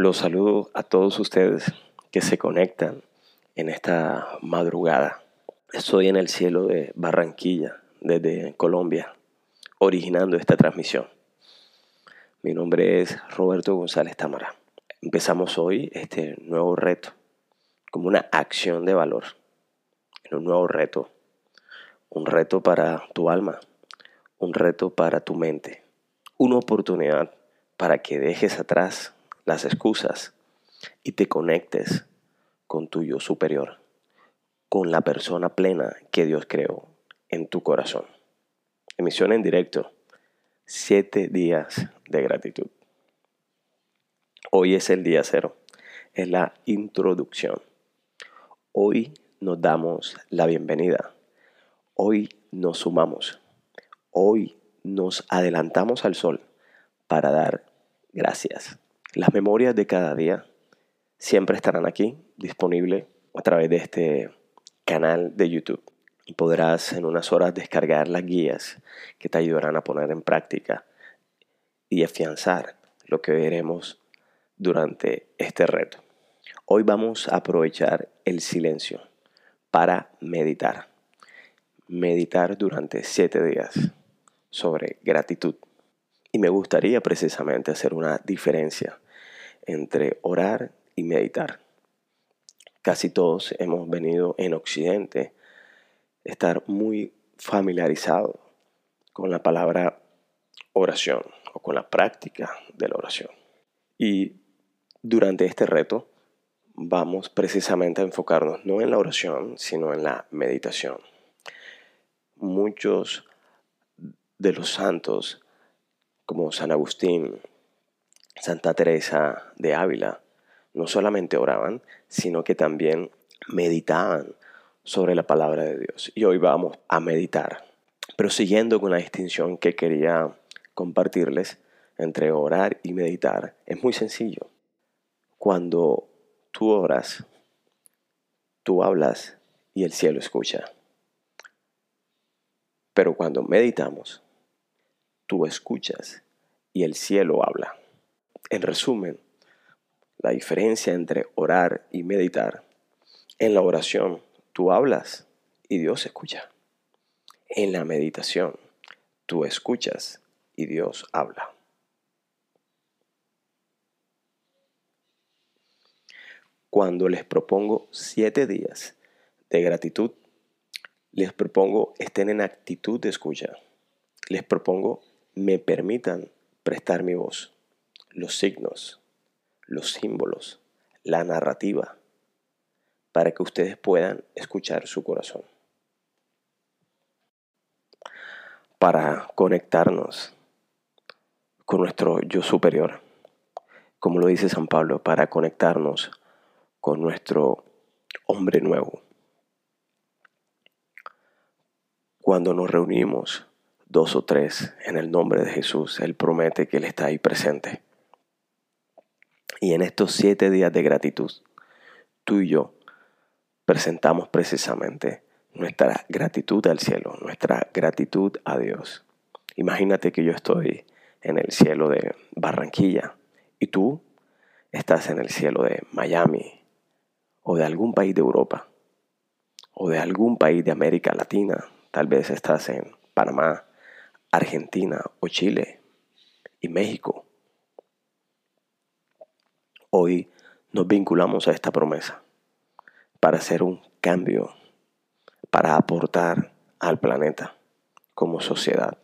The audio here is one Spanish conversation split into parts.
Los saludo a todos ustedes que se conectan en esta madrugada. Estoy en el cielo de Barranquilla, desde Colombia, originando esta transmisión. Mi nombre es Roberto González Tamara. Empezamos hoy este nuevo reto como una acción de valor, un nuevo reto, un reto para tu alma, un reto para tu mente, una oportunidad para que dejes atrás las excusas y te conectes con tu yo superior, con la persona plena que Dios creó en tu corazón. Emisión en directo, siete días de gratitud. Hoy es el día cero, es la introducción. Hoy nos damos la bienvenida. Hoy nos sumamos. Hoy nos adelantamos al sol para dar gracias. Las memorias de cada día siempre estarán aquí, disponibles a través de este canal de YouTube. Y podrás en unas horas descargar las guías que te ayudarán a poner en práctica y afianzar lo que veremos durante este reto. Hoy vamos a aprovechar el silencio para meditar. Meditar durante siete días sobre gratitud. Y me gustaría precisamente hacer una diferencia entre orar y meditar. Casi todos hemos venido en Occidente estar muy familiarizados con la palabra oración o con la práctica de la oración. Y durante este reto vamos precisamente a enfocarnos no en la oración, sino en la meditación. Muchos de los santos, como San Agustín, Santa Teresa de Ávila, no solamente oraban, sino que también meditaban sobre la palabra de Dios. Y hoy vamos a meditar. Pero siguiendo con la distinción que quería compartirles entre orar y meditar, es muy sencillo. Cuando tú oras, tú hablas y el cielo escucha. Pero cuando meditamos, tú escuchas y el cielo habla. En resumen, la diferencia entre orar y meditar, en la oración tú hablas y Dios escucha. En la meditación tú escuchas y Dios habla. Cuando les propongo siete días de gratitud, les propongo estén en actitud de escucha. Les propongo me permitan prestar mi voz, los signos, los símbolos, la narrativa, para que ustedes puedan escuchar su corazón. Para conectarnos con nuestro yo superior, como lo dice San Pablo, para conectarnos con nuestro hombre nuevo. Cuando nos reunimos dos o tres en el nombre de Jesús, Él promete que Él está ahí presente. Y en estos siete días de gratitud, tú y yo presentamos precisamente nuestra gratitud al cielo, nuestra gratitud a Dios. Imagínate que yo estoy en el cielo de Barranquilla y tú estás en el cielo de Miami o de algún país de Europa o de algún país de América Latina. Tal vez estás en Panamá, Argentina o Chile y México Hoy nos vinculamos a esta promesa para hacer un cambio, para aportar al planeta como sociedad,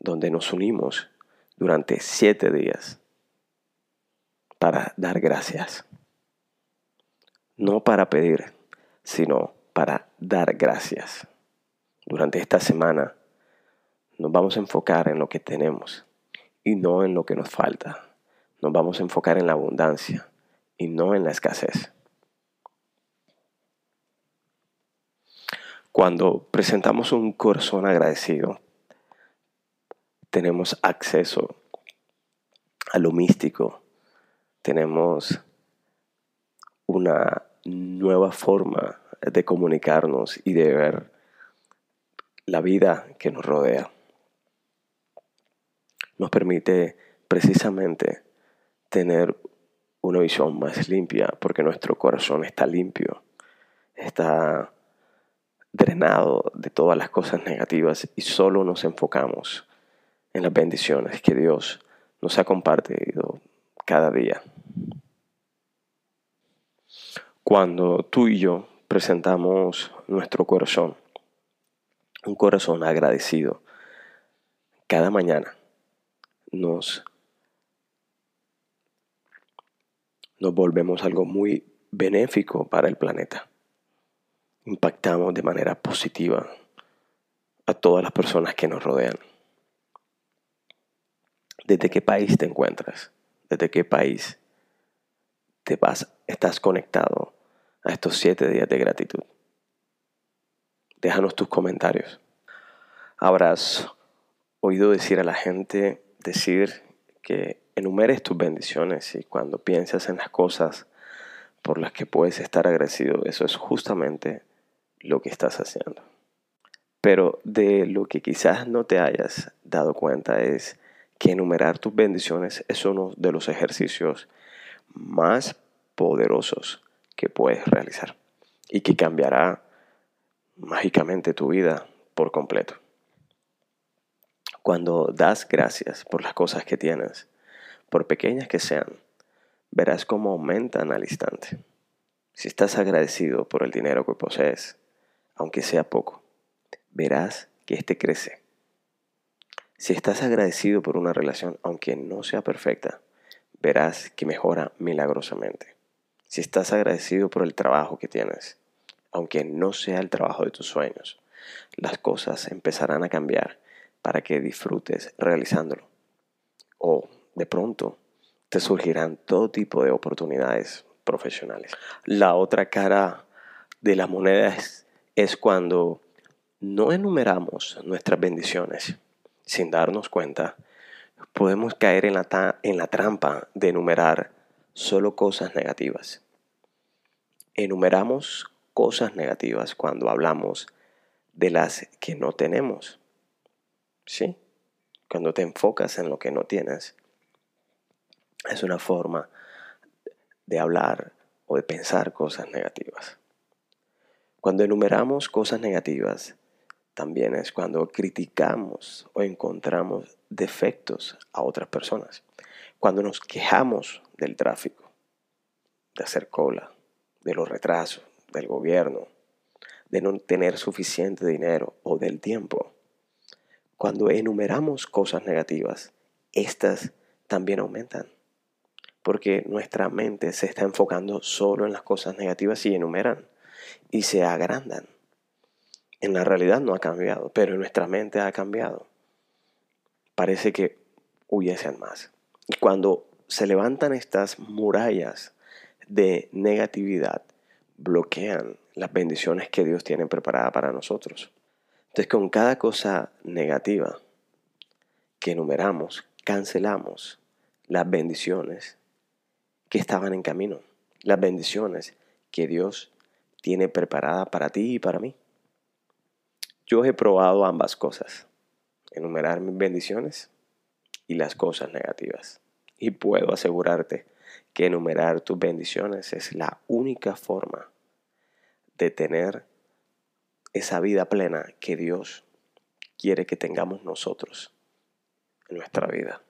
donde nos unimos durante siete días para dar gracias. No para pedir, sino para dar gracias. Durante esta semana nos vamos a enfocar en lo que tenemos y no en lo que nos falta nos vamos a enfocar en la abundancia y no en la escasez. Cuando presentamos un corazón agradecido, tenemos acceso a lo místico, tenemos una nueva forma de comunicarnos y de ver la vida que nos rodea. Nos permite precisamente tener una visión más limpia porque nuestro corazón está limpio, está drenado de todas las cosas negativas y solo nos enfocamos en las bendiciones que Dios nos ha compartido cada día. Cuando tú y yo presentamos nuestro corazón, un corazón agradecido, cada mañana nos, nos volvemos algo muy benéfico para el planeta. Impactamos de manera positiva a todas las personas que nos rodean. ¿Desde qué país te encuentras? ¿Desde qué país te vas, estás conectado a estos siete días de gratitud? Déjanos tus comentarios. Habrás oído decir a la gente, decir que enumeres tus bendiciones y cuando piensas en las cosas por las que puedes estar agradecido, eso es justamente lo que estás haciendo. Pero de lo que quizás no te hayas dado cuenta es que enumerar tus bendiciones es uno de los ejercicios más poderosos que puedes realizar y que cambiará mágicamente tu vida por completo. Cuando das gracias por las cosas que tienes, por pequeñas que sean, verás cómo aumentan al instante. Si estás agradecido por el dinero que posees, aunque sea poco, verás que éste crece si estás agradecido por una relación, aunque no sea perfecta, verás que mejora milagrosamente. Si estás agradecido por el trabajo que tienes, aunque no sea el trabajo de tus sueños, las cosas empezarán a cambiar para que disfrutes realizándolo. O de pronto te surgirán todo tipo de oportunidades profesionales. La otra cara de la moneda es, cuando no enumeramos nuestras bendiciones sin darnos cuenta, podemos caer en la, en la trampa de enumerar solo cosas negativas. Enumeramos cosas negativas cuando hablamos de las que no tenemos. ¿Sí? Cuando te enfocas en lo que no tienes. Es una forma de hablar o de pensar cosas negativas. Cuando enumeramos cosas negativas, también es cuando criticamos o encontramos defectos a otras personas. Cuando nos quejamos del tráfico, de hacer cola, de los retrasos, del gobierno, de no tener suficiente dinero o del tiempo. Cuando enumeramos cosas negativas, estas también aumentan. Porque nuestra mente se está enfocando solo en las cosas negativas y enumeran y se agrandan en la realidad no ha cambiado, pero nuestra mente ha cambiado. Parece que hubiesen más. Y cuando se levantan estas murallas de negatividad, bloquean las bendiciones que Dios tiene preparada para nosotros. Entonces con cada cosa negativa que enumeramos, cancelamos las bendiciones que estaban en camino, las bendiciones que Dios tiene preparada para ti y para mí. Yo he probado ambas cosas, enumerar mis bendiciones y las cosas negativas. Y puedo asegurarte que enumerar tus bendiciones es la única forma de tener esa vida plena que Dios quiere que tengamos nosotros en nuestra vida.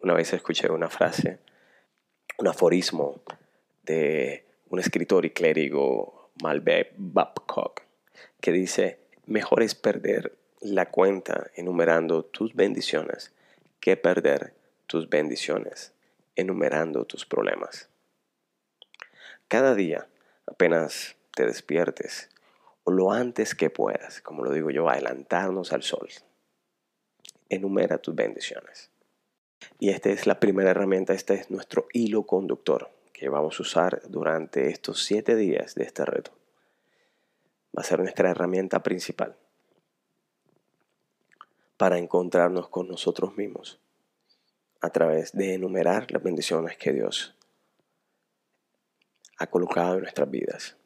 Una vez escuché una frase, un aforismo de un escritor y clérigo Malbec Babcock que dice, mejor es perder la cuenta enumerando tus bendiciones que perder tus bendiciones enumerando tus problemas. Cada día, apenas te despiertes, o lo antes que puedas, como lo digo yo, adelantarnos al sol, enumera tus bendiciones. Y esta es la primera herramienta, este es nuestro hilo conductor que vamos a usar durante estos siete días de este reto va a ser nuestra herramienta principal para encontrarnos con nosotros mismos a través de enumerar las bendiciones que Dios ha colocado en nuestras vidas.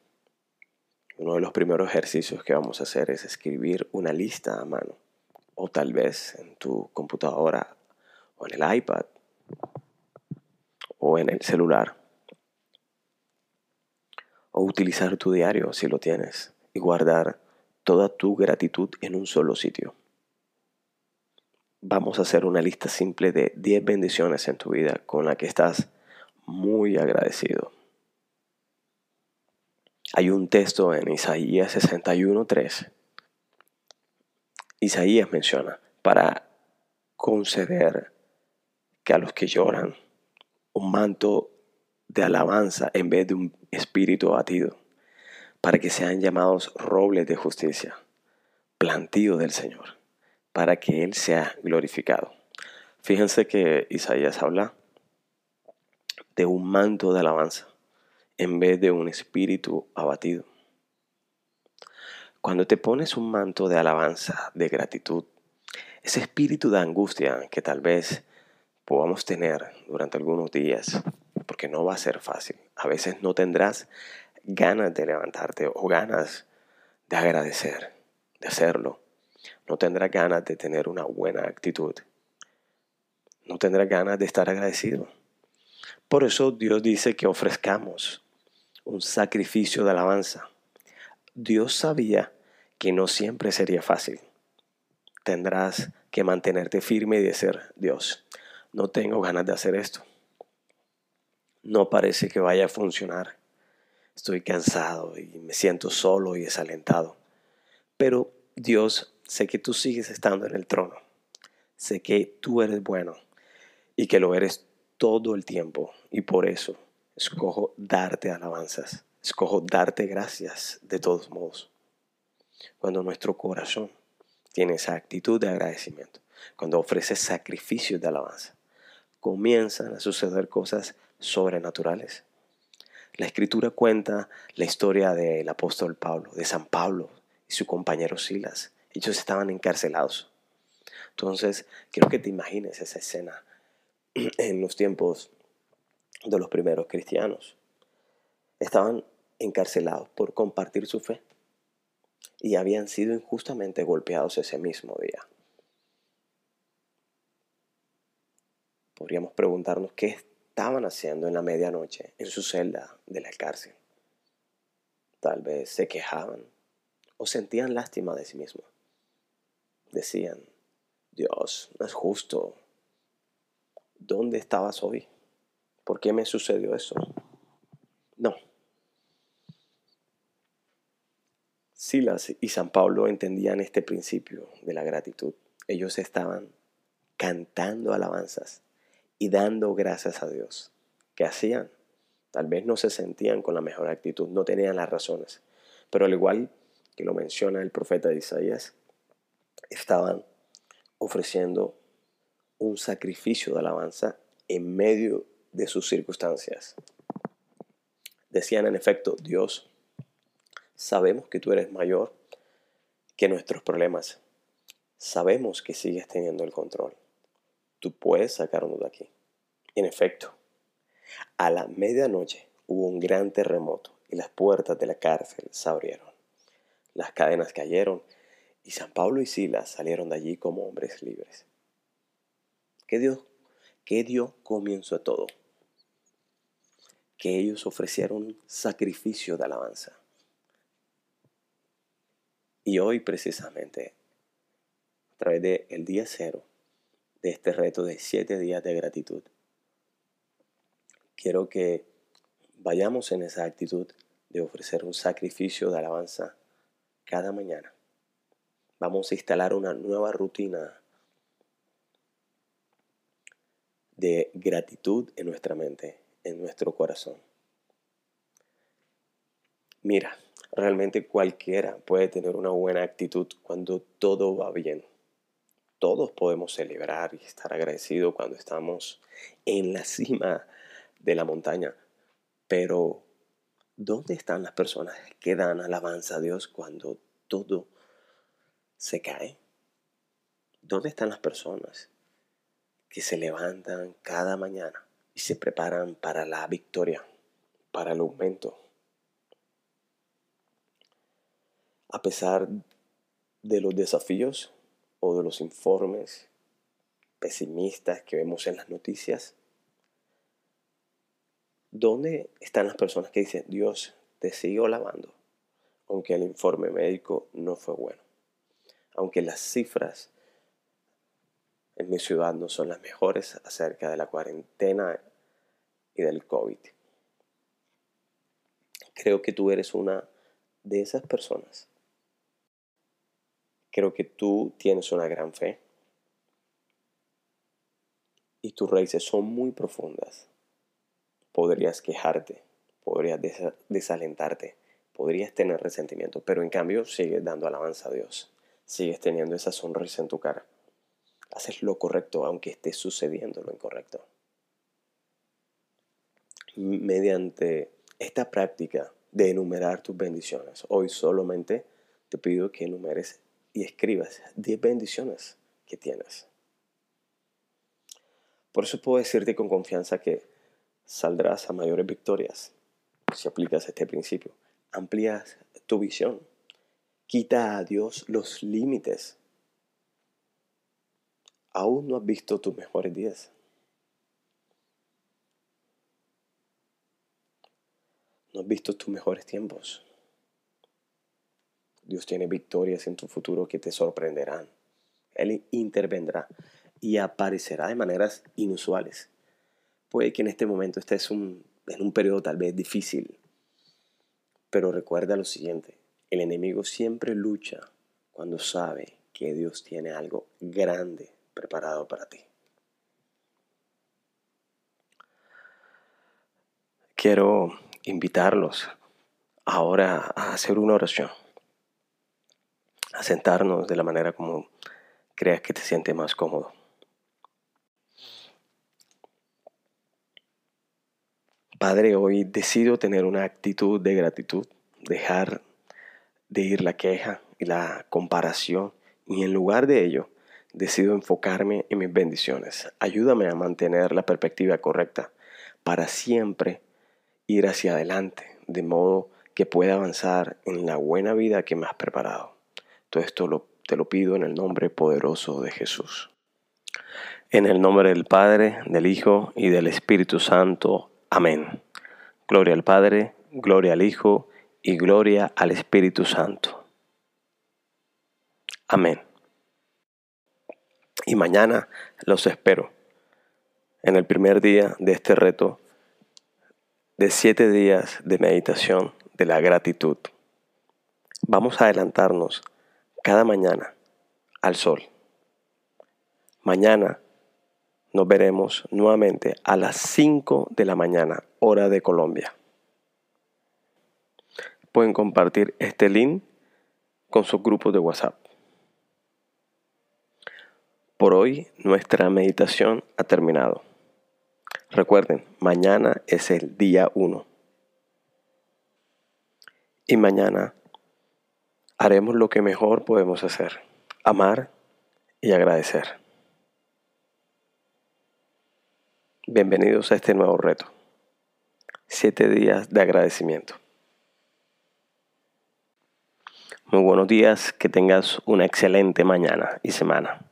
Uno de los primeros ejercicios que vamos a hacer es escribir una lista a mano o tal vez en tu computadora o en el iPad o en el celular. O utilizar tu diario si lo tienes y guardar toda tu gratitud en un solo sitio. Vamos a hacer una lista simple de 10 bendiciones en tu vida con la que estás muy agradecido. Hay un texto en Isaías 61.3. Isaías menciona, para conceder que a los que lloran un manto de alabanza en vez de un espíritu abatido, para que sean llamados robles de justicia, plantío del Señor, para que Él sea glorificado. Fíjense que Isaías habla de un manto de alabanza en vez de un espíritu abatido. Cuando te pones un manto de alabanza, de gratitud, ese espíritu de angustia que tal vez podamos tener durante algunos días, porque no va a ser fácil. A veces no tendrás ganas de levantarte o ganas de agradecer, de hacerlo. No tendrás ganas de tener una buena actitud. No tendrás ganas de estar agradecido. Por eso Dios dice que ofrezcamos un sacrificio de alabanza. Dios sabía que no siempre sería fácil. Tendrás que mantenerte firme y decir, Dios, no tengo ganas de hacer esto. No parece que vaya a funcionar. Estoy cansado y me siento solo y desalentado. Pero Dios, sé que tú sigues estando en el trono. Sé que tú eres bueno y que lo eres todo el tiempo. Y por eso escojo darte alabanzas. Escojo darte gracias de todos modos. Cuando nuestro corazón tiene esa actitud de agradecimiento, cuando ofrece sacrificios de alabanza, comienzan a suceder cosas sobrenaturales. La escritura cuenta la historia del apóstol Pablo, de San Pablo y su compañero Silas. Ellos estaban encarcelados. Entonces, quiero que te imagines esa escena en los tiempos de los primeros cristianos. Estaban encarcelados por compartir su fe y habían sido injustamente golpeados ese mismo día. Podríamos preguntarnos qué estaban haciendo en la medianoche en su celda de la cárcel. Tal vez se quejaban o sentían lástima de sí mismos. Decían, Dios, no es justo. ¿Dónde estabas hoy? ¿Por qué me sucedió eso? No. Silas y San Pablo entendían este principio de la gratitud. Ellos estaban cantando alabanzas y dando gracias a Dios. ¿Qué hacían? Tal vez no se sentían con la mejor actitud, no tenían las razones, pero al igual que lo menciona el profeta Isaías, estaban ofreciendo un sacrificio de alabanza en medio de sus circunstancias. Decían en efecto, Dios, sabemos que tú eres mayor que nuestros problemas. Sabemos que sigues teniendo el control tú puedes sacarnos de aquí. En efecto, a la medianoche hubo un gran terremoto y las puertas de la cárcel se abrieron. Las cadenas cayeron y San Pablo y Silas salieron de allí como hombres libres. ¿Qué Dios, qué dio comienzo a todo? Que ellos ofrecieron sacrificio de alabanza. Y hoy precisamente, a través del el día cero, de este reto de siete días de gratitud. Quiero que vayamos en esa actitud de ofrecer un sacrificio de alabanza cada mañana. Vamos a instalar una nueva rutina de gratitud en nuestra mente, en nuestro corazón. Mira, realmente cualquiera puede tener una buena actitud cuando todo va bien todos podemos celebrar y estar agradecidos cuando estamos en la cima de la montaña. Pero, ¿dónde están las personas que dan alabanza a Dios cuando todo se cae? ¿Dónde están las personas que se levantan cada mañana y se preparan para la victoria, para el aumento? A pesar de los desafíos, de los informes pesimistas que vemos en las noticias, ¿Dónde están las personas que dicen, Dios, te sigo lavando, aunque el informe médico no fue bueno? Aunque las cifras en mi ciudad no son las mejores acerca de la cuarentena y del COVID. Creo que tú eres una de esas personas. Creo que tú tienes una gran fe y tus raíces son muy profundas. Podrías quejarte, podrías desalentarte, podrías tener resentimiento, pero en cambio sigues dando alabanza a Dios, sigues teniendo esa sonrisa en tu cara. Haces lo correcto aunque esté sucediendo lo incorrecto. Mediante esta práctica de enumerar tus bendiciones, hoy solamente te pido que enumeres y escribas 10 bendiciones que tienes. Por eso puedo decirte con confianza que saldrás a mayores victorias si aplicas este principio. Amplías tu visión. Quita a Dios los límites aún no has visto tus mejores días. No has visto tus mejores tiempos. Dios tiene victorias en tu futuro que te sorprenderán. Él intervendrá y aparecerá de maneras inusuales. Puede que en este momento estés en un periodo tal vez difícil, pero recuerda lo siguiente, el enemigo siempre lucha cuando sabe que Dios tiene algo grande preparado para ti. Quiero invitarlos ahora a hacer una oración, a sentarnos de la manera como creas que te siente más cómodo. Padre, hoy decido tener una actitud de gratitud, dejar de ir la queja y la comparación y en lugar de ello decido enfocarme en mis bendiciones. Ayúdame a mantener la perspectiva correcta para siempre ir hacia adelante, de modo que pueda avanzar en la buena vida que me has preparado. Esto te lo pido en el nombre poderoso de Jesús. En el nombre del Padre, del Hijo y del Espíritu Santo. Amén. Gloria al Padre, gloria al Hijo y gloria al Espíritu Santo. Amén y mañana los espero en el primer día de este reto de siete días de meditación de la gratitud. Vamos a adelantarnos cada mañana al sol. Mañana nos veremos nuevamente a las 5 de la mañana, hora de Colombia. Pueden compartir este link con sus grupos de WhatsApp. Por hoy nuestra meditación ha terminado. Recuerden, mañana es el día 1. Y mañana haremos lo que mejor podemos hacer, amar y agradecer. Bienvenidos a este nuevo reto. Siete días de agradecimiento. Muy buenos días, que tengas una excelente mañana y semana.